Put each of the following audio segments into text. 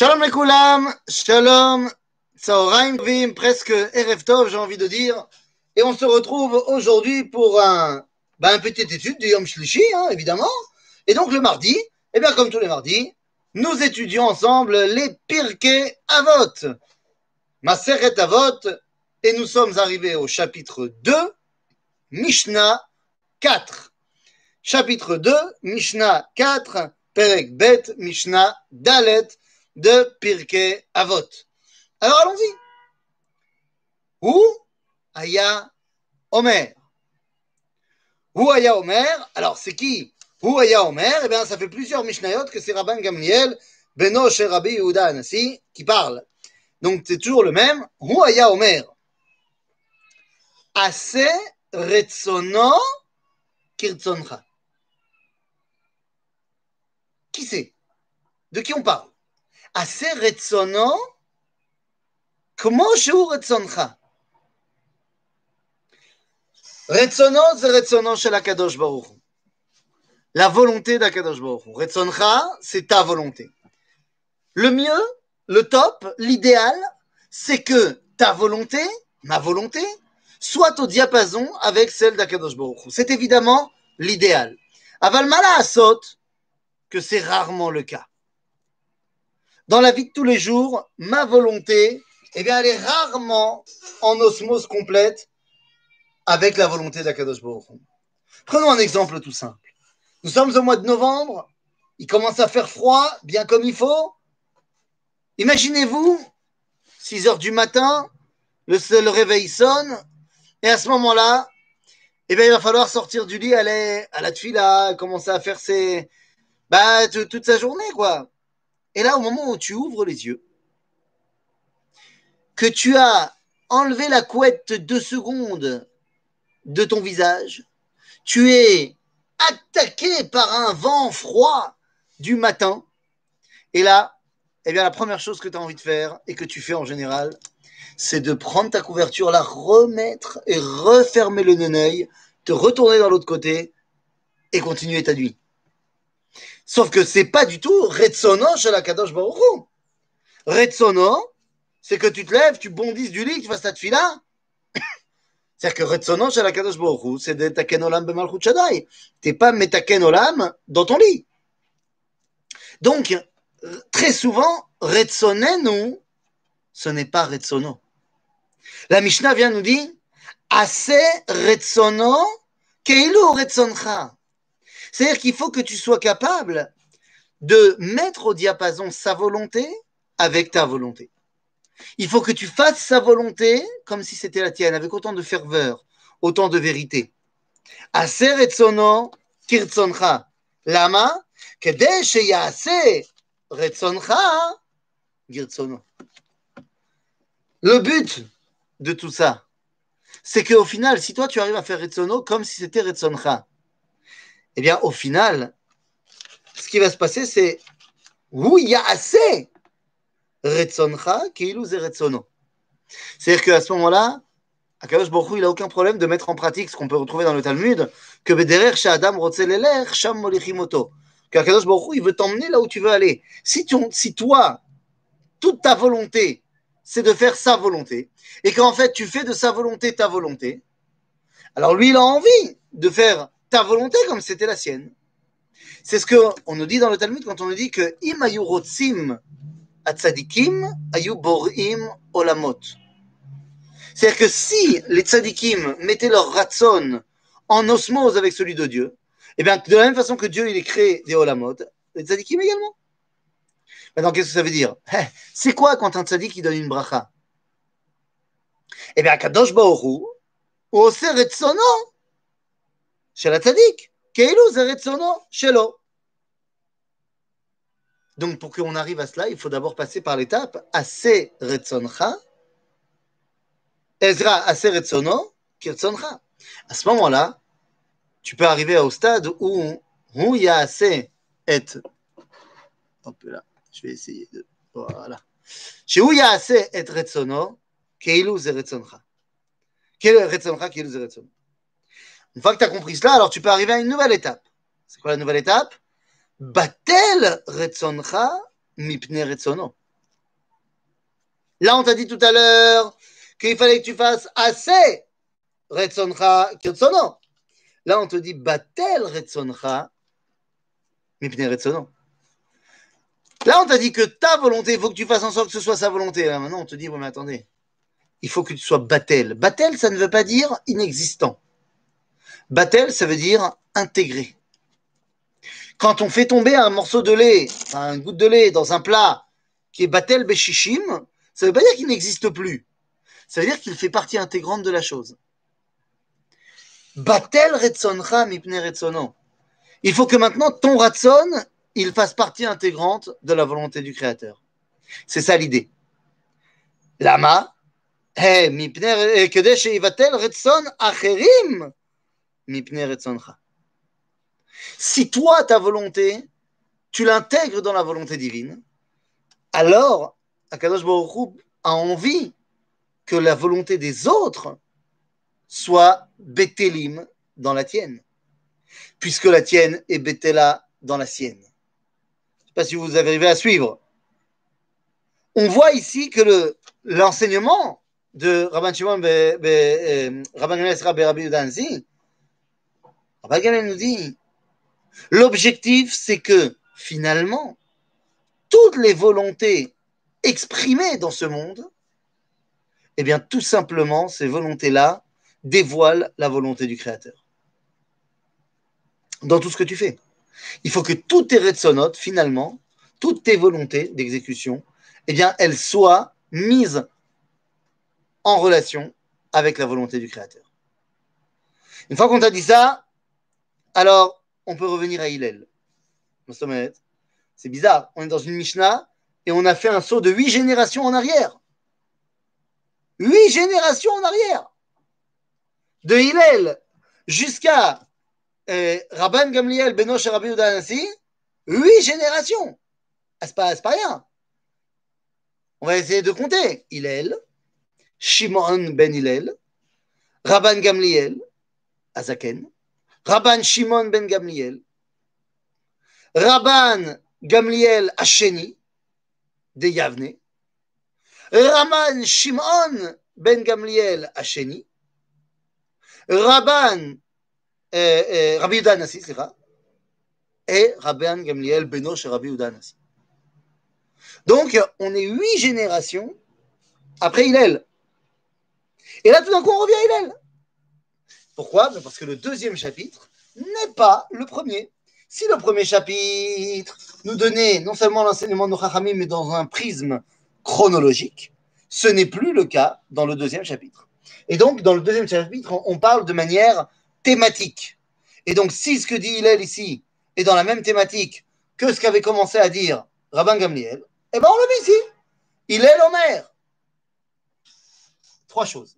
Shalom les shalom, Tsaoraim Vim, presque Erev Tov, j'ai envie de dire. Et on se retrouve aujourd'hui pour un, ben, une petite étude du Yom Shlishi, hein, évidemment. Et donc le mardi, eh bien comme tous les mardis, nous étudions ensemble les Pirkei Avot, Maseret Avot, et nous sommes arrivés au chapitre 2, Mishnah 4. Chapitre 2, Mishnah 4, Perek Bet, Mishnah Dalet, de Pirkei Avot. Alors allons-y. Où Aya Omer. Où Aya Omer Alors c'est qui Où Aya Omer Eh bien ça fait plusieurs Mishnayot que c'est Rabban Gamliel, Beno Rabbi Yehuda qui parle. Donc c'est toujours le même. Où Aya Omer Ase Retsono Kirtzoncha. Qui c'est? De qui on parle? Assez retsono, comment je retsoncha? Retsono, c'est retsono chez la volonté d'Akadosh Baruch. Retsoncha, c'est ta volonté. Le mieux, le top, l'idéal, c'est que ta volonté, ma volonté, soit au diapason avec celle d'Akadosh Baruch. C'est évidemment l'idéal. Aval asot, que c'est rarement le cas dans la vie de tous les jours, ma volonté, eh bien, elle est rarement en osmose complète avec la volonté d'Akadosh Baruch Prenons un exemple tout simple. Nous sommes au mois de novembre, il commence à faire froid, bien comme il faut. Imaginez-vous, 6 heures du matin, le, le réveil sonne, et à ce moment-là, eh il va falloir sortir du lit, aller à la tfila, commencer à faire ses, bah, toute sa journée, quoi. Et là, au moment où tu ouvres les yeux, que tu as enlevé la couette deux secondes de ton visage, tu es attaqué par un vent froid du matin. Et là, eh bien, la première chose que tu as envie de faire et que tu fais en général, c'est de prendre ta couverture, la remettre et refermer le neneuil, te retourner dans l'autre côté et continuer ta nuit. Sauf que c'est pas du tout Retsono chez la Kadosh Baruchou. Retsono, c'est que tu te lèves, tu bondisses du lit, tu fasses ta fila. C'est-à-dire que Retsono chez la Kadosh Baruchou, c'est de Taken Olam Bemalchut Shaddai. T'es pas Metaken Olam dans ton lit. Donc, très souvent, Retsonenu, ce n'est pas Retsono. La Mishnah vient nous dire, Ase Retsono, Keilu Retsoncha. C'est-à-dire qu'il faut que tu sois capable de mettre au diapason sa volonté avec ta volonté. Il faut que tu fasses sa volonté comme si c'était la tienne, avec autant de ferveur, autant de vérité. Aser etzono kirtzoncha. Lama, כדי שיעשה רצונך girtsono. Le but de tout ça, c'est qu'au final, si toi tu arrives à faire retsono comme si c'était retzoncha, eh bien, au final, ce qui va se passer, c'est il y a assez C'est-à-dire qu'à ce moment-là, Akadosh Baruch il n'a aucun problème de mettre en pratique ce qu'on peut retrouver dans le Talmud, que Bederer Adam Rotzeleler Sham Molichimoto. Qu'Akadosh Baruch il veut t'emmener là où tu veux aller. Si, tu, si toi, toute ta volonté, c'est de faire sa volonté, et qu'en fait tu fais de sa volonté ta volonté, alors lui, il a envie de faire ta volonté comme c'était la sienne. C'est ce qu'on nous dit dans le Talmud quand on nous dit que im ayu rotzim atzadikim ayu borim olamot. C'est-à-dire que si les tzadikim mettaient leur ratson en osmose avec celui de Dieu, eh bien, de la même façon que Dieu, il est créé des olamot, les tzadikim également. Maintenant, qu'est-ce que ça veut dire? Eh, C'est quoi quand un tzadik, il donne une bracha? Eh bien, Kadosh Baoru, Oser Retsono, chez la tzaddik. Donc, pour qu'on arrive à cela, il faut d'abord passer par l'étape assez retsoncha, Ezra assez retsono, kirtsoncha. À ce moment-là, tu peux arriver au stade où, il y a assez et. Hop là, je vais essayer de. Voilà. Chez où il y a assez et retsono, keilu ze retsoncha. Keilu retsoncha, keilu ze. Une fois que tu as compris cela, alors tu peux arriver à une nouvelle étape. C'est quoi la nouvelle étape? Batel retzoncha mipne retzono. Là, on t'a dit tout à l'heure qu'il fallait que tu fasses assez Retsoncha Kirtsono. Là, on te dit Batel Retsoncha Mipne Retsono. Là, on t'a dit que ta volonté, il faut que tu fasses en sorte que ce soit sa volonté. Maintenant, on te dit, bon, mais attendez, il faut que tu sois Batel. Batel, ça ne veut pas dire inexistant. Batel, ça veut dire intégré. Quand on fait tomber un morceau de lait, enfin, une goutte de lait dans un plat qui est Batel Beshishim, ça ne veut pas dire qu'il n'existe plus. Ça veut dire qu'il fait partie intégrante de la chose. Batel Retsoncha Mipne Retsono. Il faut que maintenant ton Ratson, il fasse partie intégrante de la volonté du Créateur. C'est ça l'idée. Lama, si toi, ta volonté, tu l'intègres dans la volonté divine, alors Akadosh Baruch a envie que la volonté des autres soit Betelim dans la tienne, puisque la tienne est Betela dans la sienne. Je ne sais pas si vous arrivez à suivre. On voit ici que l'enseignement de Rabban Shimon, euh, Rabban Rabbi Rabbi Rabban Gamliel nous dit, l'objectif c'est que finalement, toutes les volontés exprimées dans ce monde, eh bien tout simplement, ces volontés-là dévoilent la volonté du Créateur. Dans tout ce que tu fais. Il faut que toutes tes retsonotes, finalement, toutes tes volontés d'exécution, eh bien, elles soient mises en relation avec la volonté du Créateur. Une fois qu'on t'a dit ça, alors on peut revenir à Hillel. C'est bizarre, on est dans une Mishnah et on a fait un saut de huit générations en arrière. Huit générations en arrière. De Hillel jusqu'à euh, Rabban Gamliel Benoch Rabbi Udanasi, huit générations. Ah, c'est pas, pas rien. On va essayer de compter. Hillel, Shimon ben Hillel, Rabban Gamliel, Azaken, Rabban Shimon ben Gamliel, Rabban Gamliel Hacheni, de Yavne, Rabban Shimon ben Gamliel Hacheni, Rabban euh, euh, Rabbi c'est et Rabban Gamliel Beno chez Rabbi Udanasi. Donc, on est huit générations après Hillel. Et là, tout d'un coup, on revient à Hillel. Pourquoi? Ben, Parce que le deuxième chapitre n'est pas le premier. Si le premier chapitre nous donnait non seulement l'enseignement de Chachamim, mais dans un prisme chronologique, ce n'est plus le cas dans le deuxième chapitre. Et donc, dans le deuxième chapitre, on parle de manière thématique. Et donc, si ce que dit Hillel ici est dans la même thématique que ce qu'avait commencé à dire Rabban Gamliel, eh bien, on le met ici. Hillel Omer. Trois choses.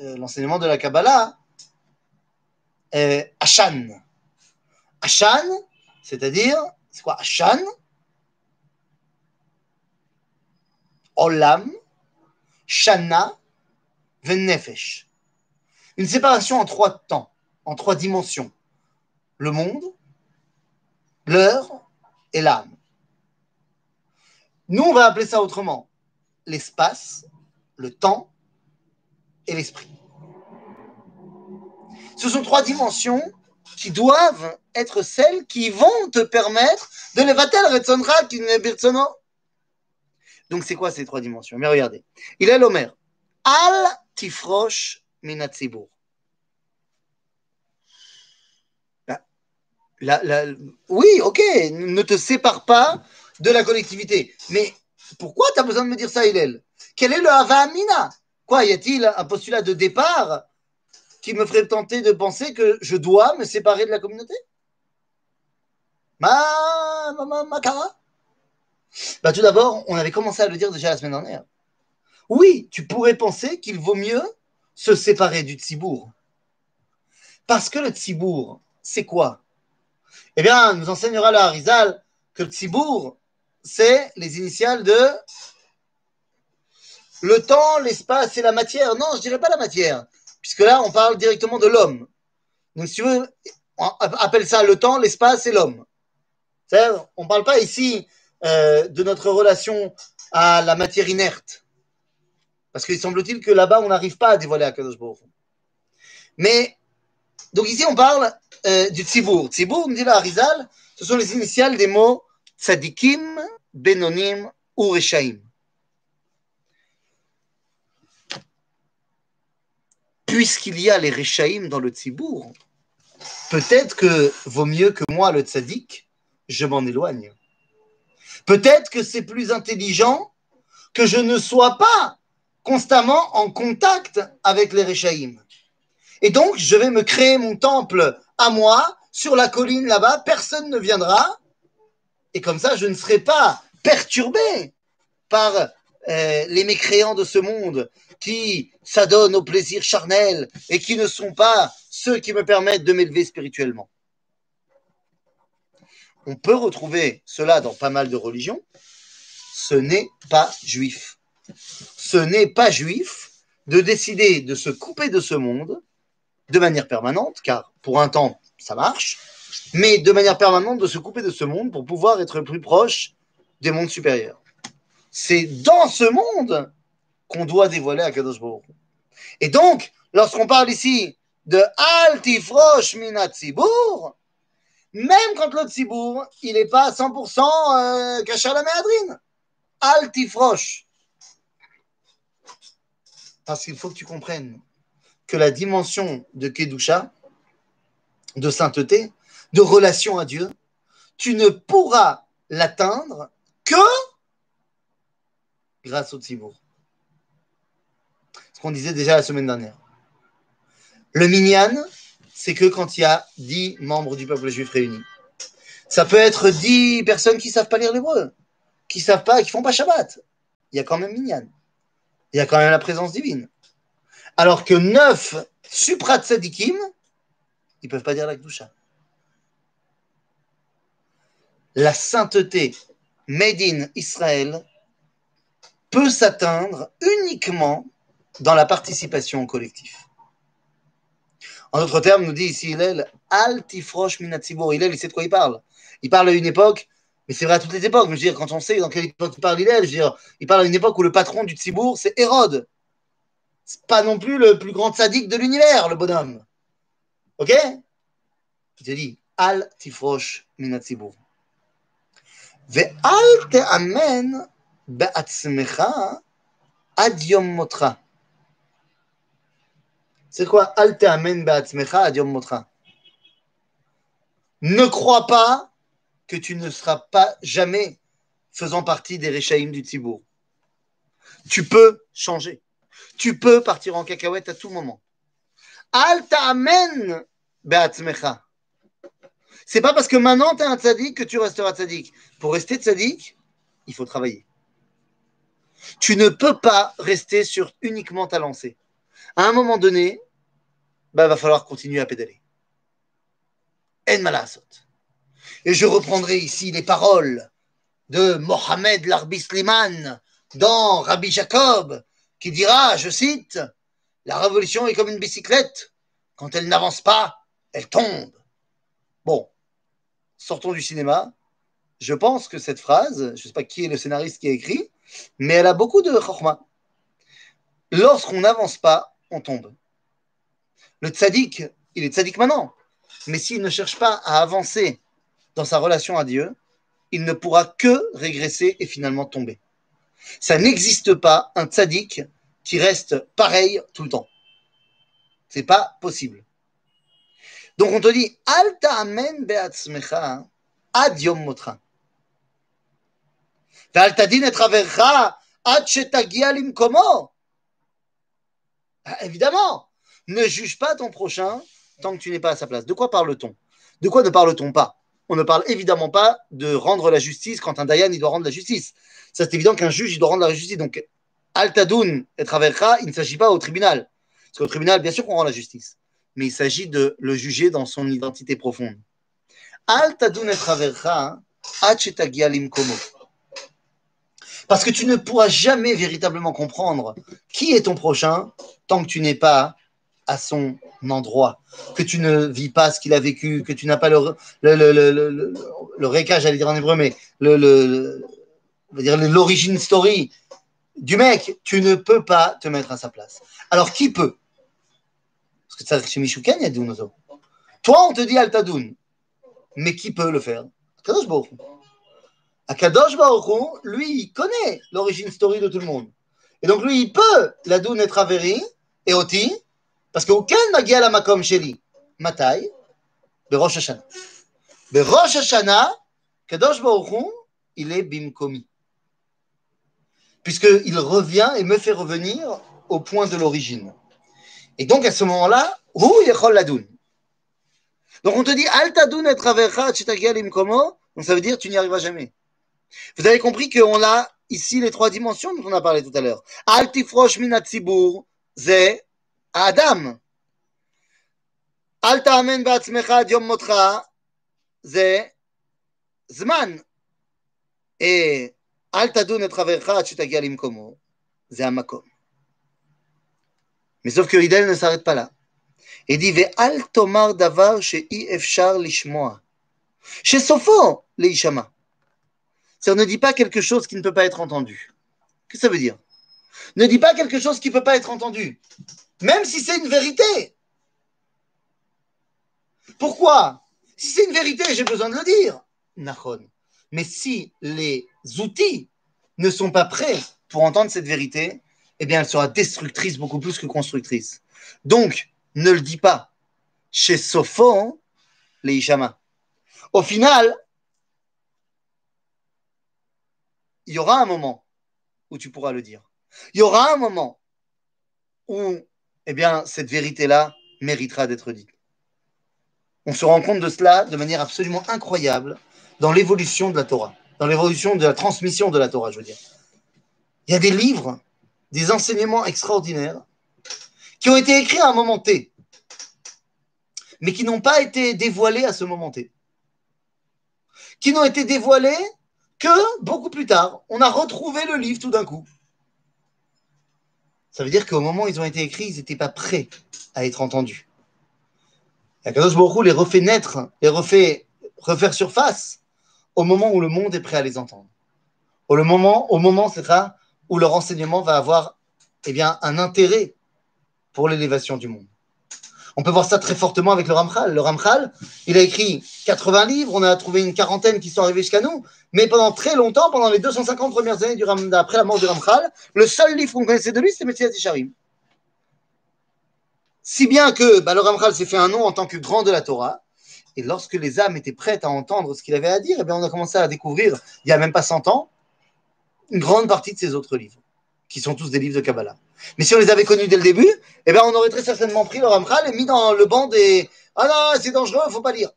euh, l'enseignement de la Kabbalah, euh, Ashan. Ashan, c'est-à-dire, c'est quoi Ashan? Olam, Shana, Venefesh. Une séparation en trois temps, en trois dimensions. Le monde, l'heure et l'âme. Nous, on va appeler ça autrement. L'espace, le temps et l'esprit. Ce sont trois dimensions qui doivent être celles qui vont te permettre de levatel birtsono. Donc c'est quoi ces trois dimensions? Mais regardez. Il est l'Omer. Al tifrosh minatzibur. oui, ok, ne te sépare pas de la collectivité. Mais pourquoi tu as besoin de me dire ça, Hillel? Quel est le Havamina Quoi, y a-t-il un postulat de départ qui me ferait tenter de penser que je dois me séparer de la communauté? Ma, ma, ma, ma cara bah, Tout d'abord, on avait commencé à le dire déjà la semaine dernière. oui, tu pourrais penser qu'il vaut mieux se séparer du tzibour. Parce que le tzibour, c'est quoi? Eh bien, nous enseignera le Harizal que le tzibour, c'est les initiales de le temps, l'espace et la matière. Non, je dirais pas la matière, puisque là, on parle directement de l'homme. Donc, si tu veux, on appelle ça le temps, l'espace et l'homme. On ne parle pas ici euh, de notre relation à la matière inerte. Parce qu'il semble-t-il que là-bas, on n'arrive pas à dévoiler Akadosh Baruch Mais, donc ici, on parle euh, du Tzibour. Tzibour, me dit la Harizal, ce sont les initiales des mots Tzadikim, Benonim ou Reshaim. Puisqu'il y a les Reshaim dans le Tzibour, peut-être que vaut mieux que moi, le Tzadik, je m'en éloigne. Peut-être que c'est plus intelligent que je ne sois pas constamment en contact avec les Réchaïm. Et donc, je vais me créer mon temple à moi, sur la colline là-bas, personne ne viendra. Et comme ça, je ne serai pas perturbé par euh, les mécréants de ce monde qui s'adonnent au plaisir charnel et qui ne sont pas ceux qui me permettent de m'élever spirituellement. On peut retrouver cela dans pas mal de religions. Ce n'est pas juif. Ce n'est pas juif de décider de se couper de ce monde de manière permanente, car pour un temps, ça marche, mais de manière permanente de se couper de ce monde pour pouvoir être plus proche des mondes supérieurs. C'est dans ce monde qu'on doit dévoiler à Kadosh. Et donc, lorsqu'on parle ici de Altifrosh Minatzibur, même quand le Tzibour, il n'est pas à 100% euh, caché à la méadrine. Altifroche. Parce qu'il faut que tu comprennes que la dimension de Kedusha, de sainteté, de relation à Dieu, tu ne pourras l'atteindre que grâce au Tzibour. Ce qu'on disait déjà la semaine dernière. Le minyan, c'est que quand il y a dix membres du peuple juif réunis. Ça peut être dix personnes qui ne savent pas lire l'hébreu, qui savent pas, qui font pas Shabbat. Il y a quand même Minyan. Il y a quand même la présence divine. Alors que neuf suprat tzadikim, ils peuvent pas dire la Kdusha. La sainteté made in Israël peut s'atteindre uniquement dans la participation au collectif. En d'autres termes, nous dit ici Hillel, Altifrosh Minatzibur. Hillel, il sait de quoi il parle. Il parle à une époque, mais c'est vrai à toutes les époques. Je veux dire, quand on sait dans quelle époque il parle Hillel, je veux dire, il parle à une époque où le patron du Tzibour, c'est Hérode. C'est pas non plus le plus grand sadique de l'univers, le bonhomme. Ok? Je te dis, Al Tifrosh Minatzibur. Ve Al Amen Ba'atzmecha ad yom motra. C'est quoi Al ta'amen ad motra. Ne crois pas que tu ne seras pas jamais faisant partie des Réchaïm du Tibour. Tu peux changer. Tu peux partir en cacahuète à tout moment. Al ta'amen ba'atzmecha. C'est pas parce que maintenant tu es un tzaddik que tu resteras tzaddik. Pour rester tzaddik, il faut travailler. Tu ne peux pas rester sur uniquement ta lancée. À un moment donné, bah, va falloir continuer à pédaler. En malasot. Et je reprendrai ici les paroles de Mohamed Larbi dans Rabbi Jacob, qui dira, je cite, La révolution est comme une bicyclette. Quand elle n'avance pas, elle tombe. Bon, sortons du cinéma. Je pense que cette phrase, je ne sais pas qui est le scénariste qui a écrit, mais elle a beaucoup de chorma. Lorsqu'on n'avance pas, on tombe. Le tzaddik, il est tzaddik maintenant. Mais s'il ne cherche pas à avancer dans sa relation à Dieu, il ne pourra que régresser et finalement tomber. Ça n'existe pas un tzaddik qui reste pareil tout le temps. C'est pas possible. Donc on te dit, Alta amen be'atzmecha ad yom motra. Din et ad shetagia limkomo. Ah, évidemment, ne juge pas ton prochain tant que tu n'es pas à sa place. De quoi parle-t-on? De quoi ne parle-t-on pas? On ne parle évidemment pas de rendre la justice quand un Dayan, il doit rendre la justice. Ça, c'est évident qu'un juge, il doit rendre la justice. Donc, Altadoun et Travercha, il ne s'agit pas au tribunal. Parce qu'au tribunal, bien sûr qu'on rend la justice, mais il s'agit de le juger dans son identité profonde. Altadoun et Travercha, Komo. Parce que tu ne pourras jamais véritablement comprendre qui est ton prochain tant que tu n'es pas à son endroit, que tu ne vis pas ce qu'il a vécu, que tu n'as pas le, le, le, le, le, j'allais dire en hébreu, mais l'origine story du mec, tu ne peux pas te mettre à sa place. Alors qui peut? Parce que ça, chez Michouken, il y a. Toi, on te dit Altadoun, mais qui peut le faire? Kadosh Akadosh Baruch lui, il connaît l'origine story de tout le monde. Et donc, lui, il peut la doun être avérée et oti, parce qu'aucun n'a la makom sheli. Matai, Berosh Hashanah. Berosh Hashanah, Kadosh Baruch il est bimkomi. Puisqu'il revient et me fait revenir au point de l'origine. Et donc, à ce moment-là, où yechol la doun. Donc, on te dit, al tadoun et travercha imkomo, donc ça veut dire, tu n'y arriveras jamais. Vous avez compris qu'on a ici les trois dimensions dont on a parlé tout à l'heure. Altifrosh minatzibur, ze Adam. Alta amen ba'atzmecha ad yom motcha, ze Zman. Et Altadun et Travercha Chutagialim Komo, ze Amakom. Mais sauf que Ridel ne s'arrête pas là. Il dit Ve al tomar davar she'i efshar lishmoa. Chez Sopho, le Ishama c'est ne dit pas quelque chose qui ne peut pas être entendu. Qu'est-ce que ça veut dire? Ne dis pas quelque chose qui ne peut pas être entendu, même si c'est une vérité. Pourquoi? Si c'est une vérité, j'ai besoin de le dire. Nahon. Mais si les outils ne sont pas prêts pour entendre cette vérité, eh bien, elle sera destructrice beaucoup plus que constructrice. Donc, ne le dis pas. Chez Sophon, hein, les Ishama. Au final, il y aura un moment où tu pourras le dire. Il y aura un moment où, eh bien, cette vérité-là méritera d'être dite. On se rend compte de cela de manière absolument incroyable dans l'évolution de la Torah, dans l'évolution de la transmission de la Torah, je veux dire. Il y a des livres, des enseignements extraordinaires qui ont été écrits à un moment T, mais qui n'ont pas été dévoilés à ce moment T. Qui n'ont été dévoilés beaucoup plus tard, on a retrouvé le livre tout d'un coup. Ça veut dire qu'au moment où ils ont été écrits, ils n'étaient pas prêts à être entendus. Et Akadosh Baruch les refait naître, les refait refaire surface au moment où le monde est prêt à les entendre. Au, moment, au moment, ça, où leur enseignement va avoir eh bien, un intérêt pour l'élévation du monde. On peut voir ça très fortement avec le Ramchal. Le Ramchal, il a écrit 80 livres, on a trouvé une quarantaine qui sont arrivés jusqu'à nous, mais pendant très longtemps, pendant les 250 premières années du après la mort du Ramchal, le seul livre qu'on connaissait de lui, c'était Messias Isharim. Si bien que bah, le Ramchal s'est fait un nom en tant que grand de la Torah, et lorsque les âmes étaient prêtes à entendre ce qu'il avait à dire, eh on a commencé à découvrir, il n'y a même pas 100 ans, une grande partie de ses autres livres, qui sont tous des livres de Kabbalah. Mais si on les avait connus dès le début, eh bien, on aurait très certainement pris le Ramchal et mis dans le banc des Ah non, c'est dangereux, il faut pas lire.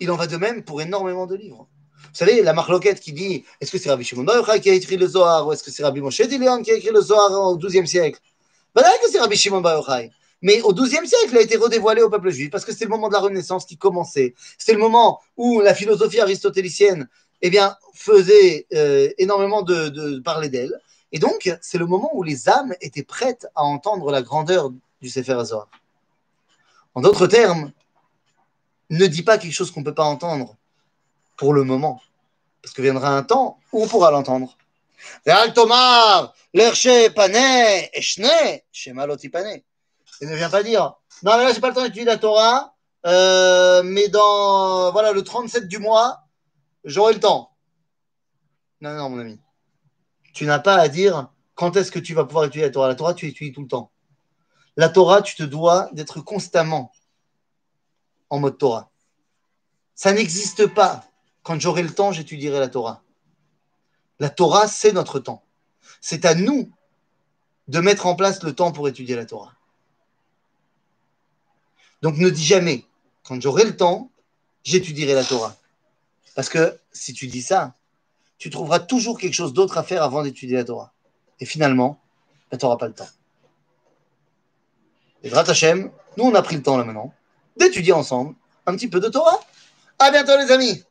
Il en va de même pour énormément de livres. Vous savez, la marloquette qui dit est-ce que c'est Rabbi Shimon Bar qui a écrit le Zohar ou est-ce que c'est Rabbi Moshe Dilion qui a écrit le Zohar au XIIe siècle? Ben là, c'est Rabbi Shimon Bar mais au XIIe siècle, il a été redévoilé au peuple juif parce que c'est le moment de la Renaissance qui commençait. C'est le moment où la philosophie aristotélicienne eh bien, faisait euh, énormément de parler d'elle. Et donc, c'est le moment où les âmes étaient prêtes à entendre la grandeur du Sefer Hazor. En d'autres termes, ne dis pas quelque chose qu'on ne peut pas entendre pour le moment. Parce que viendra un temps où on pourra l'entendre. Et ne viens pas dire, non, mais là, j'ai pas le temps d'étudier la Torah, euh, mais dans, voilà, le 37 du mois, j'aurai le temps. Non, non, mon ami. Tu n'as pas à dire quand est-ce que tu vas pouvoir étudier la Torah. La Torah, tu étudies tout le temps. La Torah, tu te dois d'être constamment en mode Torah. Ça n'existe pas. Quand j'aurai le temps, j'étudierai la Torah. La Torah, c'est notre temps. C'est à nous de mettre en place le temps pour étudier la Torah. Donc ne dis jamais, quand j'aurai le temps, j'étudierai la Torah. Parce que si tu dis ça, tu trouveras toujours quelque chose d'autre à faire avant d'étudier la Torah. Et finalement, ben, tu n'auras pas le temps. Et Hashem, nous on a pris le temps là maintenant d'étudier ensemble un petit peu de Torah. À bientôt les amis